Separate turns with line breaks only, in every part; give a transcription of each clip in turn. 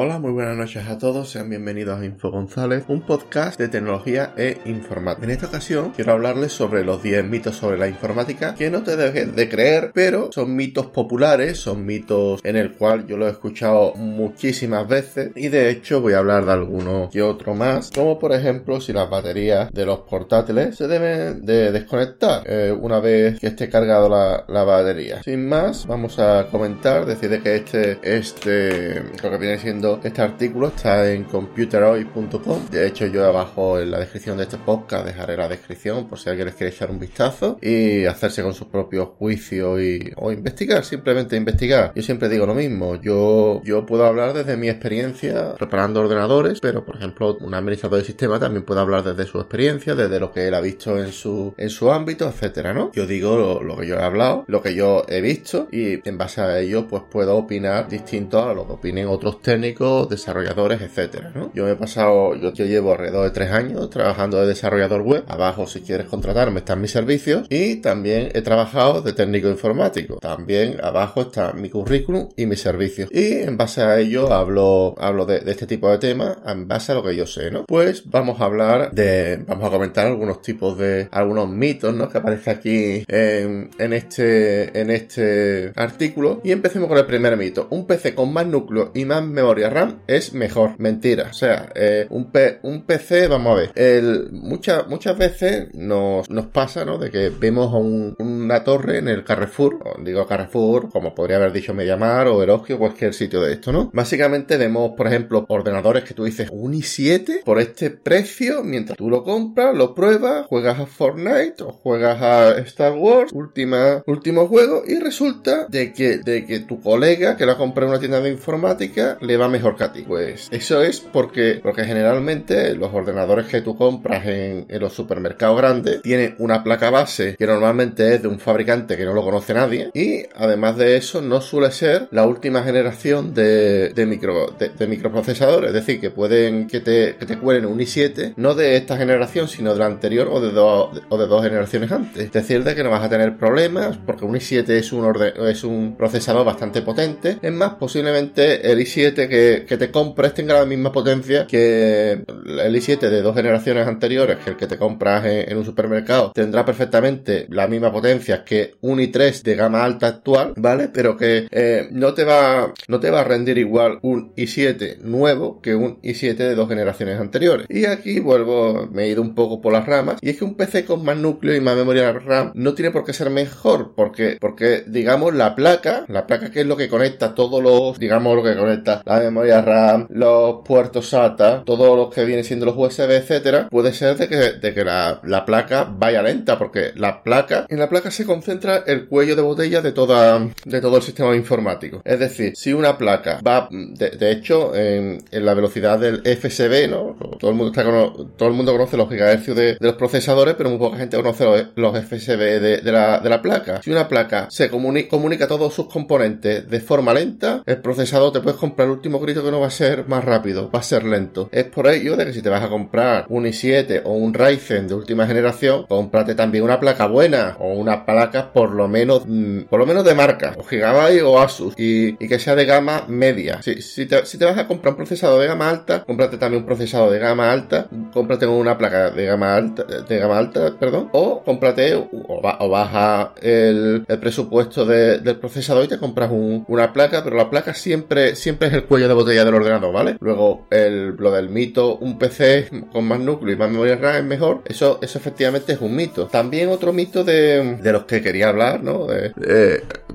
Hola, muy buenas noches a todos, sean bienvenidos a Info González, un podcast de tecnología e informática. En esta ocasión quiero hablarles sobre los 10 mitos sobre la informática que no te dejes de creer, pero son mitos populares, son mitos en el cual yo lo he escuchado muchísimas veces y de hecho voy a hablar de alguno que otro más, como por ejemplo si las baterías de los portátiles se deben de desconectar eh, una vez que esté cargado la, la, batería. Sin más, vamos a comentar, decir que este, este, lo que viene siendo este artículo está en computeroy.com. De hecho, yo abajo en la descripción de este podcast dejaré la descripción por si alguien les quiere echar un vistazo y hacerse con sus propios juicios y, o investigar, simplemente investigar. Yo siempre digo lo mismo. Yo, yo puedo hablar desde mi experiencia preparando ordenadores, pero por ejemplo, un administrador de sistema también puede hablar desde su experiencia, desde lo que él ha visto en su, en su ámbito, etcétera, ¿no? Yo digo lo que yo he hablado, lo que yo he visto y en base a ello, pues puedo opinar distinto a lo que opinen otros técnicos desarrolladores, etcétera, Yo me he pasado, yo, llevo alrededor de tres años trabajando de desarrollador web. Abajo, si quieres contratarme, están mis servicios. Y también he trabajado de técnico informático. También abajo está mi currículum y mis servicios. Y en base a ello hablo, hablo de, este tipo de temas en base a lo que yo sé, ¿no? Pues vamos a hablar de, vamos a comentar algunos tipos de, algunos mitos. Que aparece aquí en, este, en este artículo. Y empecemos con el primer mito. Un PC con más núcleo y más memoria RAM es mejor. Mentira. O sea, eh, un, un PC, vamos a ver, el, muchas, muchas veces nos, nos pasa, ¿no? De que vemos una torre en el Carrefour, digo Carrefour, como podría haber dicho Mediamar o Erogio, o cualquier sitio de esto, ¿no? Básicamente vemos, por ejemplo, ordenadores que tú dices un i7 por este precio, mientras tú lo compras, lo pruebas, juegas a Fortnite o juegas a Star Wars, última, último juego, y resulta de que, de que tu colega que lo ha comprado en una tienda de informática le va mejor que a ti. Pues eso es porque, porque generalmente los ordenadores que tú compras en, los supermercados grandes tienen una placa base que normalmente es de un fabricante que no lo conoce nadie y además de eso no suele ser la última generación de, micro, de, microprocesadores, es decir, que pueden que te, que te cuelen un i7 no de esta generación sino de la anterior o de, dos o de dos generaciones antes. Es decir, de que no vas a tener problemas porque un i7 es un, es un procesador bastante potente. Es más, posiblemente el i7 que que, te compres tenga la misma potencia que el i7 de dos generaciones anteriores, que el que te compras en, un supermercado tendrá perfectamente la misma potencia que un i3 de gama alta actual, ¿vale? Pero que eh, no te va no te va a rendir igual un i7 nuevo que un i7 de dos generaciones anteriores. Y aquí vuelvo, me he ido un poco por las ramas, y es que un PC con más núcleo y más memoria RAM no tiene por qué ser mejor, porque, porque digamos la placa, la placa que es lo que conecta todos los, digamos lo que conecta la memoria RAM, los puertos SATA, todo lo que viene siendo los USB, etcétera, puede ser de que, de que la, la, placa vaya lenta, porque la placa, en la placa se concentra el cuello de botella de toda, de todo el sistema informático. Es decir, si una placa va, de, hecho, en, la velocidad del FSB, ¿no? Todo el mundo está todo el mundo conoce los gigahercios de, de, los procesadores, pero muy poca gente conoce los, los FSB de, de, la, de la placa. Si una placa se comunica, comunica todos sus componentes de forma lenta, el procesador te puedes comprar el último grito que no va a ser más rápido, va a ser lento. Es por ello de que si te vas a comprar un i7 o un Ryzen de última generación, cómprate también una placa buena o una placa por lo menos, mm, por lo menos de marca, o Gigabyte o Asus, y, que sea de gama media. Si, te, si te vas a comprar un procesador de gama alta, cómprate también un procesador de gama alta, cómprate una placa de gama alta, de gama alta, perdón, o cómprate o, baja el, presupuesto del procesador y te compras una placa, pero la placa siempre, siempre es el cuello de botella del ordenador, ¿vale? Luego, el, lo del mito, un PC con más núcleo y más memoria RAM es mejor, eso, eso efectivamente es un mito. También otro mito de, de los que quería hablar, ¿no?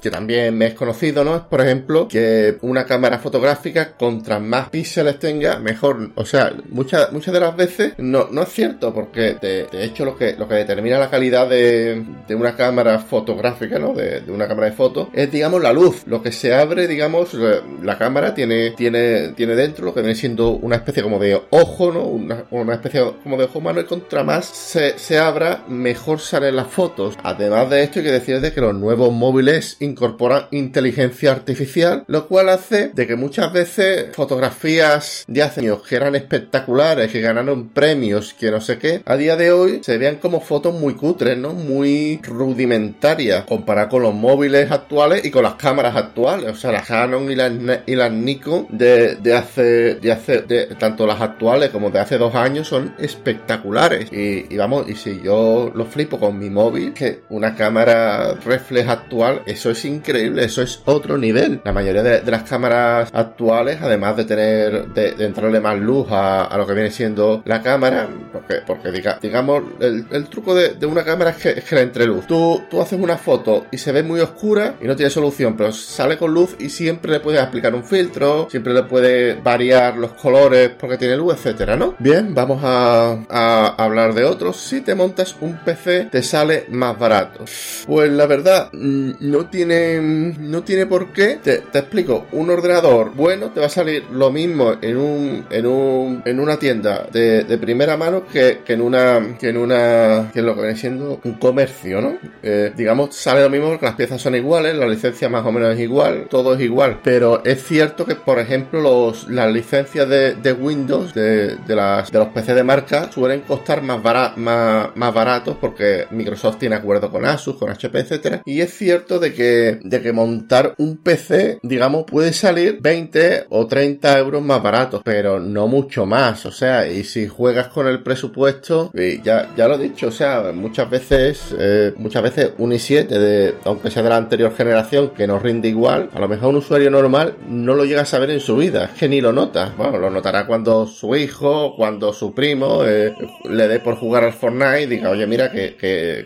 que también me es conocido, ¿no? Es, por ejemplo, que una cámara fotográfica, contra más píxeles tenga, mejor. O sea, muchas, muchas de las veces no, no es cierto, porque de, hecho lo que, lo que determina la calidad de, de una cámara fotográfica, ¿no? De, de, una cámara de fotos, es, digamos, la luz. Lo que se abre, digamos, la cámara tiene, tiene, tiene dentro lo que viene siendo una especie como de ojo, ¿no? Una, una especie como de ojo humano y contra más se, se, abra, mejor salen las fotos. Además de esto hay que decir de que los nuevos móviles incorporan inteligencia artificial, lo cual hace de que muchas veces fotografías de hace años que eran espectaculares, que ganaron premios, que no sé qué, a día de hoy se vean como fotos muy cutres, ¿no? Muy rudimentarias, comparado con los móviles actuales y con las cámaras actuales. O sea, las Canon y las, y las Nikon de, hace, de hace, tanto las actuales como de hace dos años son espectaculares. Y, vamos, y si yo lo flipo con mi móvil, que una cámara reflex actual, eso es increíble, eso es otro nivel. La mayoría de, las cámaras actuales, además de tener, de, entrarle más luz a, lo que viene siendo la cámara, porque, porque digamos, el, truco de, una cámara es que, es que la entre luz. Tú, tú haces una foto y se ve muy oscura y no tiene solución, pero sale con luz y siempre le puedes aplicar un filtro, siempre le puedes variar los colores porque tiene luz, etcétera, ¿no? Bien, vamos a, hablar de otros. Si te montas un PC, te sale más barato. Pues la verdad, mm, no tiene, no tiene por qué. Te, explico, un ordenador bueno te va a salir lo mismo en un, en un, en una tienda de, primera mano que, en una, que en una, que en lo que viene siendo un comercio, ¿no? Eh, digamos, sale lo mismo porque las piezas son iguales, la licencia más o menos es igual, todo es igual. Pero es cierto que, por ejemplo, los, las licencias de, Windows, de, las, de los PC de marca, suelen costar más, más, más baratos porque Microsoft tiene acuerdo con Asus, con HP, etcétera. Y es cierto de que, de que montar un PC, digamos, puede salir 20 o 30 euros más baratos, pero no mucho más. O sea, y si juegas con el presupuesto, ya, ya lo he dicho, o sea, muchas veces, eh, muchas veces un i7 de, aunque sea de la anterior generación, que no rinde igual, a lo mejor un usuario normal no lo llega a saber en su vida, que ni lo nota. Bueno, lo notará cuando su hijo, cuando su primo eh, le dé por jugar al Fortnite y diga, oye, mira que,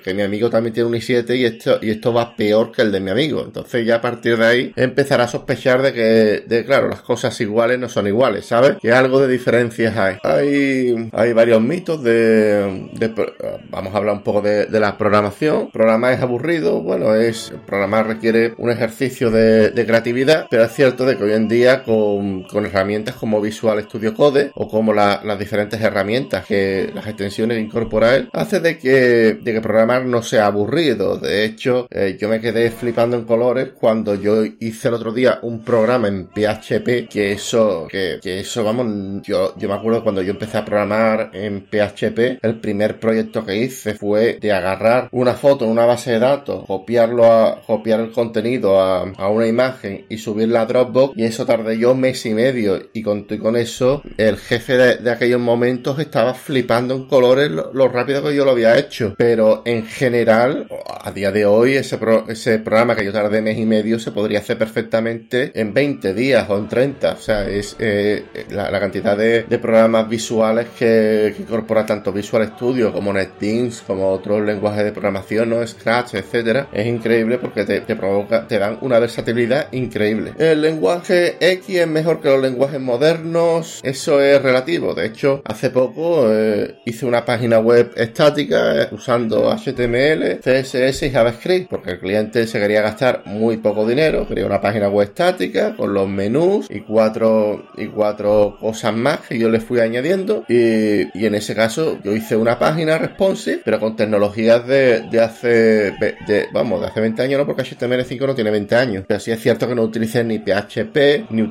que, mi amigo también tiene un i7 y esto, y esto va peor que el de mi amigo. Entonces ya a partir de ahí empezará a sospechar de que, de claro, las cosas iguales no son iguales, ¿sabes? Que algo de diferencias hay. Hay, hay varios mitos de, vamos a hablar un poco de, de la programación. Programar es aburrido, bueno, es, programar requiere un ejercicio de, de creatividad, pero es cierto de que hoy en día con, con herramientas como Visual Studio Code o como las diferentes herramientas que las extensiones incorpora él, hace de que, de que programar no sea aburrido. De hecho, eh, yo me quedé flipando en colores cuando yo hice el otro día un programa en PHP que eso, que, que eso, vamos, yo, yo me acuerdo cuando yo empecé a programar en PHP, el primer proyecto que hice fue de agarrar una foto en una base de datos, copiarlo a, copiar el contenido a, a una imagen y subirla a Dropbox y eso tardé yo mes y medio y con, con eso el jefe de, aquellos momentos estaba flipando en colores lo, rápido que yo lo había hecho. Pero en general a día de hoy ese, ese programa que yo tardé mes y medio se podría hacer perfectamente en 20 días o en 30 o sea es eh, la, cantidad de, programas visuales que, incorpora tanto Visual Studio como NetBeans como otros lenguajes de programación no Scratch etcétera es increíble porque te, te provoca te dan una versatilidad increíble. El lenguaje X es mejor que los lenguajes modernos, eso es relativo. De hecho, hace poco eh, hice una página web estática eh, usando HTML, CSS y JavaScript, porque el cliente se quería gastar muy poco dinero, quería una página web estática con los menús y cuatro, y cuatro cosas más que yo le fui añadiendo. Y, en ese caso, yo hice una página responsive, pero con tecnologías de, de hace, vamos, de hace 20 años, no, porque HTML5 no tiene 20 años. Pero sí es cierto que no utilicé ni PHP, ni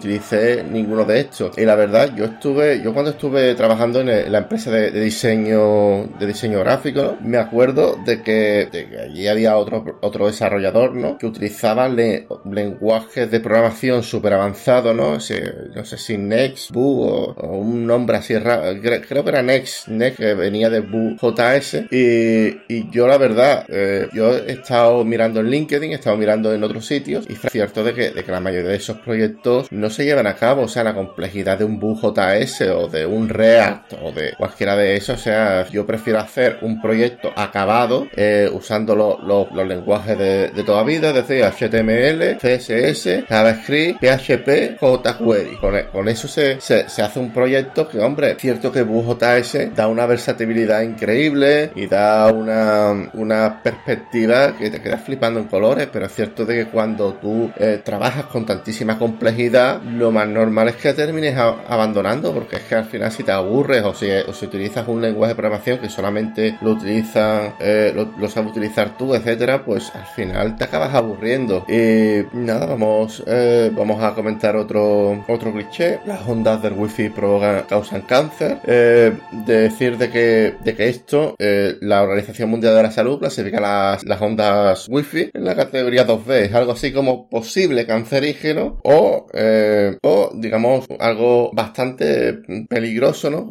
ninguno de estos. Y la verdad, yo estuve, yo cuando estuve trabajando en, la empresa de, diseño, de diseño gráfico, me acuerdo de que, allí había otro, otro desarrollador, ¿no? Que utilizaba lenguajes de programación súper avanzados, ¿no? no sé si Next, Boo o, un nombre así raro. Creo, que era Next, Next que venía de Boo JS. Y, y yo la verdad, eh, yo he estado mirando en LinkedIn, he estado mirando en otros sitios y es cierto de que, de que la mayoría de esos proyectos no se llevan a cabo, o sea, la complejidad de un Vue.js o de un React o de cualquiera de esos, o sea, yo prefiero hacer un proyecto acabado eh, usando los lenguajes de, toda vida, es decir, HTML, CSS, JavaScript, PHP, jQuery. Con, e, con eso se, se, hace un proyecto que, hombre, cierto que Vue.js da una versatilidad increíble y da una, una perspectiva que te quedas flipando en colores, pero es cierto de que cuando tú eh, trabajas con tantísima complejidad, lo más normal es que termines abandonando, porque es que al final si te aburres o si, utilizas un lenguaje de programación que solamente lo utilizas, eh, lo, sabes utilizar tú, etcétera, pues al final te acabas aburriendo. Y nada, vamos, eh, vamos a comentar otro, otro cliché. Las ondas del wifi provocan, causan cáncer. Eh, de decir de que, de que esto, la Organización Mundial de la Salud clasifica las, las ondas wifi en la categoría 2B. Es algo así como posible cancerígeno o eh, o digamos algo bastante peligroso, ¿no?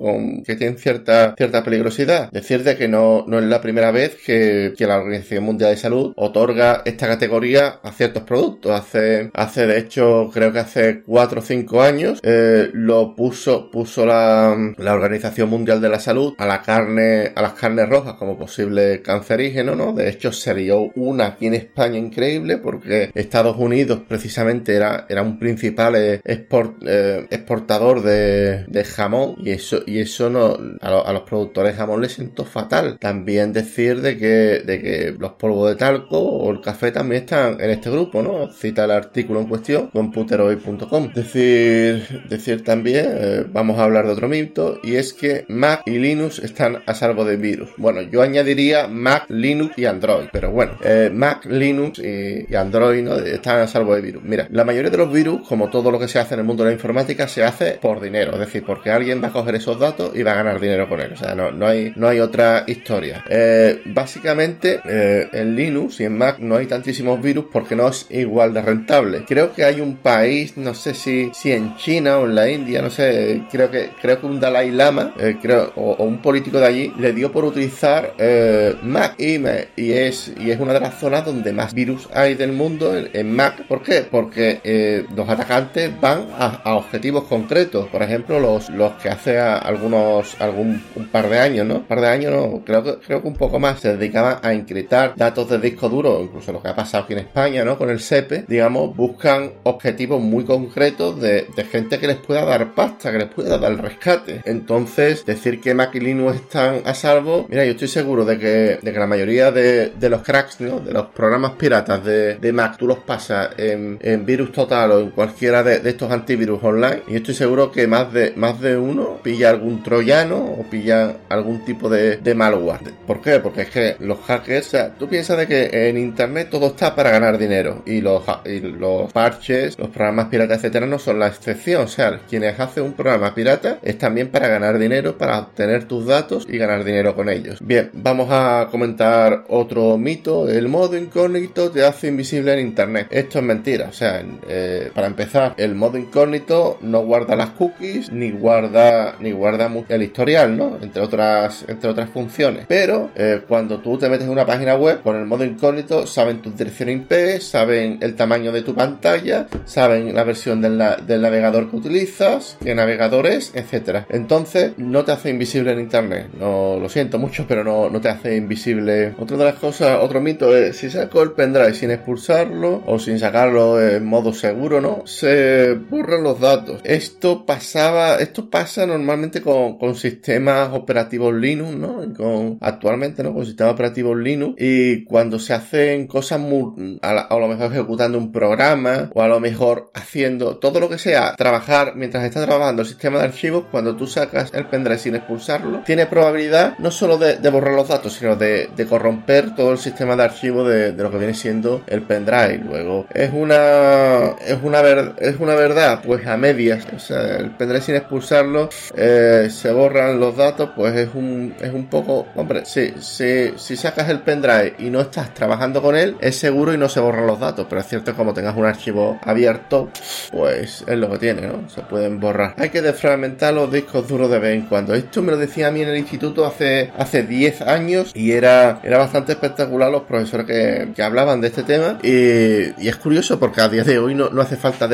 que tiene cierta, cierta peligrosidad. Decir de que no, no es la primera vez que, que la Organización Mundial de Salud otorga esta categoría a ciertos productos. Hace, hace de hecho, creo que hace 4 o 5 años, eh, lo puso, puso la, la Organización Mundial de la Salud a la carne, a las carnes rojas como posible cancerígeno, ¿no? De hecho, se dio una aquí en España increíble porque Estados Unidos precisamente era, era un principal eh, eh, exportador de, jamón y eso, y eso no, a, los productores jamón les siento fatal. También decir de que, de que los polvos de talco o el café también están en este grupo, ¿no? Cita el artículo en cuestión, computerhoy.com. Decir, decir también, eh, vamos a hablar de otro mito, y es que Mac y Linux están a salvo de virus. Bueno, yo añadiría Mac, Linux y Android, pero bueno, eh, Mac, Linux y, Android están a salvo de virus. Mira, la mayoría de los virus, como todo lo que se hace en el mundo de la informática, se hace por dinero, es decir, porque alguien va a coger esos datos y va a ganar dinero con él. O sea, no, no, hay, no hay otra historia. Eh, básicamente, en Linux y en Mac no hay tantísimos virus porque no es igual de rentable. Creo que hay un país, no sé si, si en China o en la India, no sé, creo que, creo que un Dalai Lama, eh, creo, o, un político de allí, le dio por utilizar eh, Mac y, y, es, y es una de las zonas donde más virus hay del mundo en, Mac. ¿Por qué? Porque eh, los atacantes van a, objetivos concretos. Por ejemplo, los, los que hace algunos, algún un par de años, ¿no? Un par de años, no, creo que, creo que un poco más se dedicaban a encriptar datos de disco duro, incluso lo que ha pasado aquí en España, ¿no? Con el SEPE, digamos, buscan objetivos muy concretos de, gente que les pueda dar pasta, que les pueda dar rescate. Entonces, decir que Mac y Linux están a salvo, mira, yo estoy seguro de que, de que la mayoría de, los cracks, ¿no? De los programas piratas de, Mac, tú los pasas en, Virus Total o en cualquiera de, estos antivirus online, y estoy seguro que más de, más de uno pilla algún troyano o pilla algún tipo de, de malware. ¿Por qué? Porque es que los hackers, o sea, tú piensas de que en internet todo está para ganar dinero y los, y los parches, los programas piratas, etcétera, no son la excepción. O sea, quienes hacen un programa pirata es también para ganar dinero, para obtener tus datos y ganar dinero con ellos. Bien, vamos a comentar otro mito. El modo incógnito te hace invisible en internet. Esto es mentira. O sea, eh, para empezar, el modo incógnito no guarda las cookies ni guarda ni guarda el historial, ¿no? Entre otras entre otras funciones. Pero eh, cuando tú te metes en una página web con el modo incógnito, saben tu dirección IP, saben el tamaño de tu pantalla, saben la versión del, navegador que utilizas, qué navegador es, etcétera. Entonces, no te hace invisible en internet. No lo siento mucho, pero no, no te hace invisible. Otra de las cosas, otro mito es si saco el pendrive sin expulsarlo o sin sacarlo en modo seguro, ¿no? Se borran los datos. Esto pasaba, esto pasa normalmente con, con sistemas operativos Linux, ¿no? Con, actualmente, ¿no? Con sistemas operativos Linux. Y cuando se hacen cosas muy, a, lo mejor ejecutando un programa o a lo mejor haciendo todo lo que sea, trabajar mientras está trabajando el sistema de archivos, cuando tú sacas el pendrive sin expulsarlo, tiene probabilidad no solo de, borrar los datos, sino de, corromper todo el sistema de archivos de, lo que viene siendo el pendrive. Luego, es una, es una, es una verdad, pues a medias, o sea, el pendrive sin expulsarlo, eh, se borran los datos, pues es un, es un poco, hombre, si, si, si sacas el pendrive y no estás trabajando con él, es seguro y no se borran los datos, pero es cierto como tengas un archivo abierto, pues es lo que tiene, ¿no? Se pueden borrar. Hay que desfragmentar los discos duros de vez en cuando. Esto me lo decía a mí en el instituto hace, hace 10 años y era, era bastante espectacular los profesores que, que hablaban de este tema. Y, es curioso porque a día de hoy no, no hace falta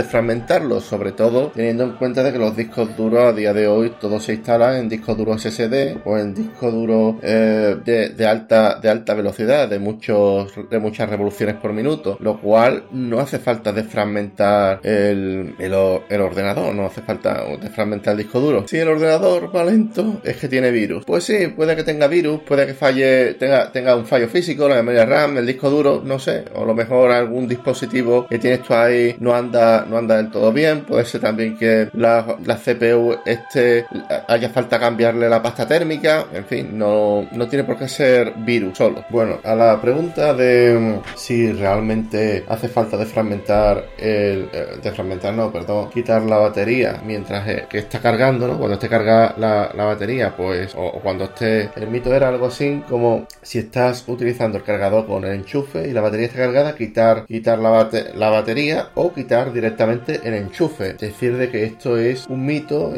sobre todo teniendo en cuenta de que los discos duros a día de hoy todos se instalan en discos duros SSD o en discos duros eh, de, alta, de alta velocidad, de, muchos, de muchas revoluciones por minuto, lo cual no hace falta desfragmentar el, el, el ordenador, no hace falta desfragmentar el disco duro. Si el ordenador va lento, es que tiene virus. Pues sí, puede que tenga virus, puede que falle, tenga, tenga un fallo físico, la memoria RAM, el disco duro, no sé, o a lo mejor algún dispositivo que tienes tú ahí no anda, no anda todo bien, puede ser también que la, la CPU este haya falta cambiarle la pasta térmica, en fin, no, no tiene por qué ser virus solo. Bueno, a la pregunta de si realmente hace falta desfragmentar el, eh, desfragmentar no, perdón, quitar la batería mientras eh, que está cargando, ¿no? Cuando esté cargada la, la batería, pues, o, cuando esté, el mito era algo así como si estás utilizando el cargador con el enchufe y la batería está cargada, quitar, quitar la, la batería o quitar directamente el enchufe, decir, de que esto es un mito,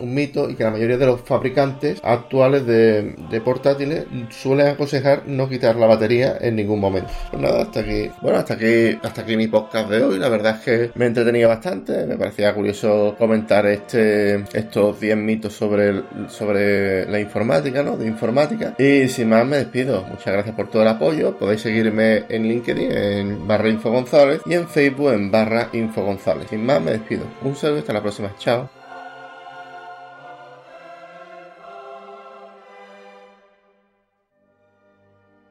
un mito y que la mayoría de los fabricantes actuales de, portátiles suelen aconsejar no quitar la batería en ningún momento. Pues nada, hasta aquí, bueno, hasta aquí, hasta aquí mi podcast de hoy. La verdad es que me entretenía bastante, me parecía curioso comentar este, estos 10 mitos sobre, sobre la informática, ¿no? De informática. Y sin más me despido. Muchas gracias por todo el apoyo. Podéis seguirme en LinkedIn en barra Info González y en Facebook en barra Info González. Más me despido. Un saludo y hasta la próxima. Chao.